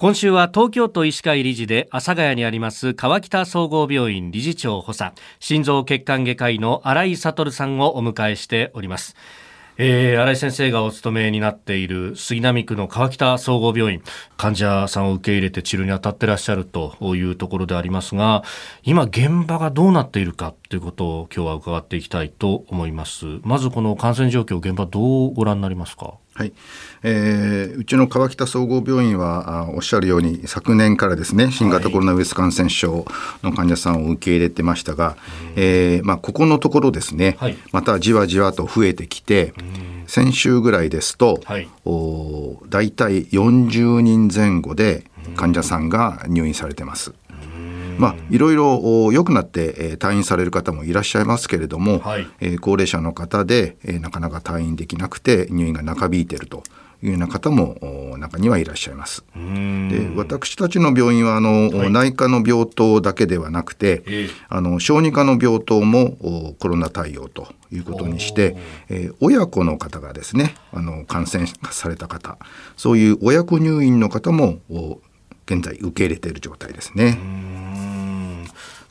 今週は東京都医師会理事で阿佐ヶ谷にあります川北総合病院理事長補佐心臓血管外科医の新井悟さんをお迎えしております。えー、新井先生がお勤めになっている杉並区の川北総合病院患者さんを受け入れて治療に当たってらっしゃるというところでありますが今現場がどうなっているかということを今日は伺っていきたいと思います。まずこの感染状況現場どうご覧になりますか？はい、えー、うちの川北総合病院はあおっしゃるように昨年からですね新型コロナウイルス感染症の患者さんを受け入れてましたが、はい、えー、まあ、ここのところですね、はい、またじわじわと増えてきて先週ぐらいですと、はい、お大体40人前後で患者さんが入院されてます。まあ、いろいろ良くなって、えー、退院される方もいらっしゃいますけれども、はい、えー、高齢者の方で、えー、なかなか退院できなくて入院が長引いているというような方も中にはいらっしゃいます。で私たちの病院はあの、はい、内科の病棟だけではなくて、えー、あの小児科の病棟もコロナ対応ということにして、えー、親子の方がですねあの感染された方そういう親子入院の方も現在受け入れている状態ですね。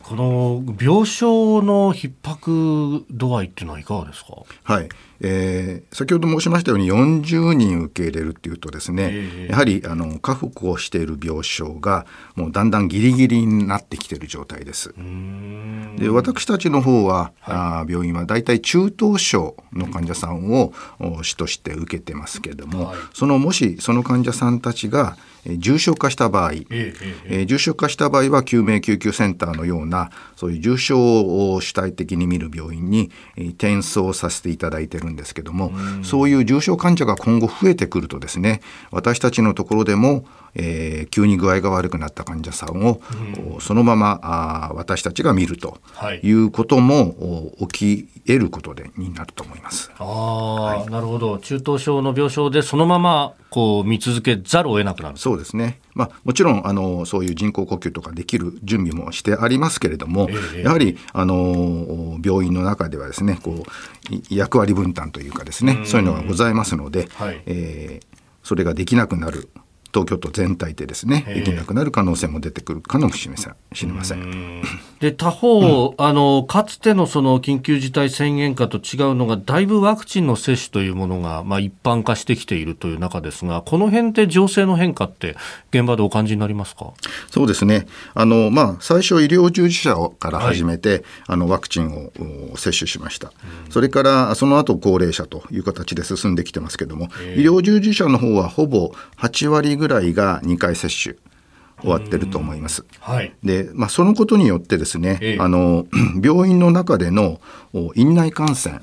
この病床の逼迫度合いっていうのはいかがですか？はい、えー、先ほど申しましたように40人受け入れるっていうとですね、えー、やはりあの確保している病床がもうだんだんギリギリになってきている状態です。で私たちの方は、はい、あ病院はだいたい中等症の患者さんを主として受けてますけれども、はい、そのもしその患者さんたちが重症化した場合、えー、重症化した場合は救命救急センターのようなそういう重症を主体的に見る病院に転送させていただいているんですけども、そういう重症患者が今後増えてくるとですね私たちのところでもえー、急に具合が悪くなった患者さんを、うん、そのままあ私たちが見るとい。うことも、はい、起き得ることでになると思います。あはい、なるほど。中等症の病床でそのままこう見続けざるを得なくなるそうですね、まあ、もちろんあのそういう人工呼吸とかできる準備もしてありますけれども、えー、やはりあの病院の中ではですねこう役割分担というかですねそういうのがございますので、はい、えー、それができなくなる東京都全体でですねできなくなる可能性も出てくるかもしれません。で他方、うん、あのかつてのその緊急事態宣言下と違うのがだいぶワクチンの接種というものが、まあ、一般化してきているという中ですがこの辺で情勢の変化って現場でお感じになりますか？そうですね。あの、まあ、最初医療従事者から始めて、はい、あのワクチンを接種しました、うん、それからその後高齢者という形で進んできてますけども、医療従事者の方はほぼ8割ぐらいが2回接種終わってると思います。はい、で、まあ、そのことによってですね、ええ、あの 病院の中での院内感染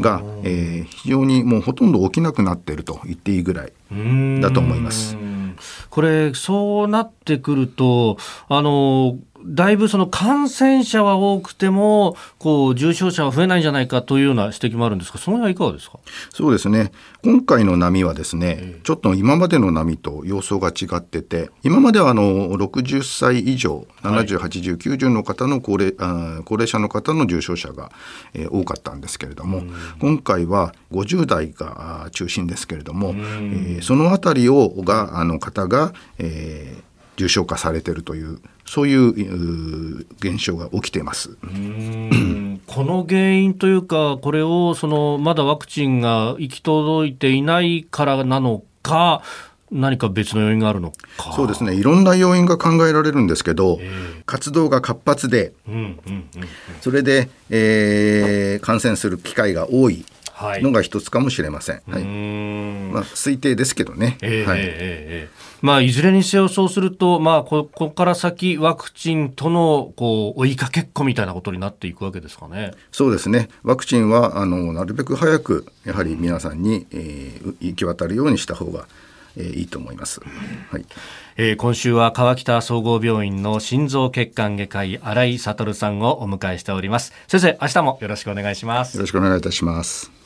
が、えー、非常にもうほとんど起きなくなっていると言っていいぐらいだと思います。これそうなってくるとあのだいぶその感染者は多くてもこう重症者は増えないんじゃないかというような指摘もあるんですがその辺はいかがですか？そうですね。今回の波はですね、ちょっと今までの波と様相が違ってて今まではあの60歳以上70、80、90の方の高齢あ高齢者の方の重症者が、えー、多かったんですけれども、今回は50代が中心ですけれども、えー、そのあたりをがあの方が、えー、重症化されているというそういう現象が起きています。この原因というか、これをそのまだワクチンが行き届いていないからなのか、何か別の要因があるのか。そうですね。いろんな要因が考えられるんですけど、活動が活発で、それで、えー、感染する機会が多いのが一つかもしれません。はい、まあ、推定ですけどね。えー、はい、えー、まあ、いずれにせよそうすると、まあ、ここから先ワクチンとのこう追いかけっこみたいなことになっていくわけですかね。そうですね。ワクチンはあのなるべく早くやはり皆さんに、えー、行き渡るようにした方がえー、いいと思います。はい。えー、今週は川北総合病院の心臓血管外科医新井悟さんをお迎えしております。先生、明日もよろしくお願いします。よろしくお願いいたします。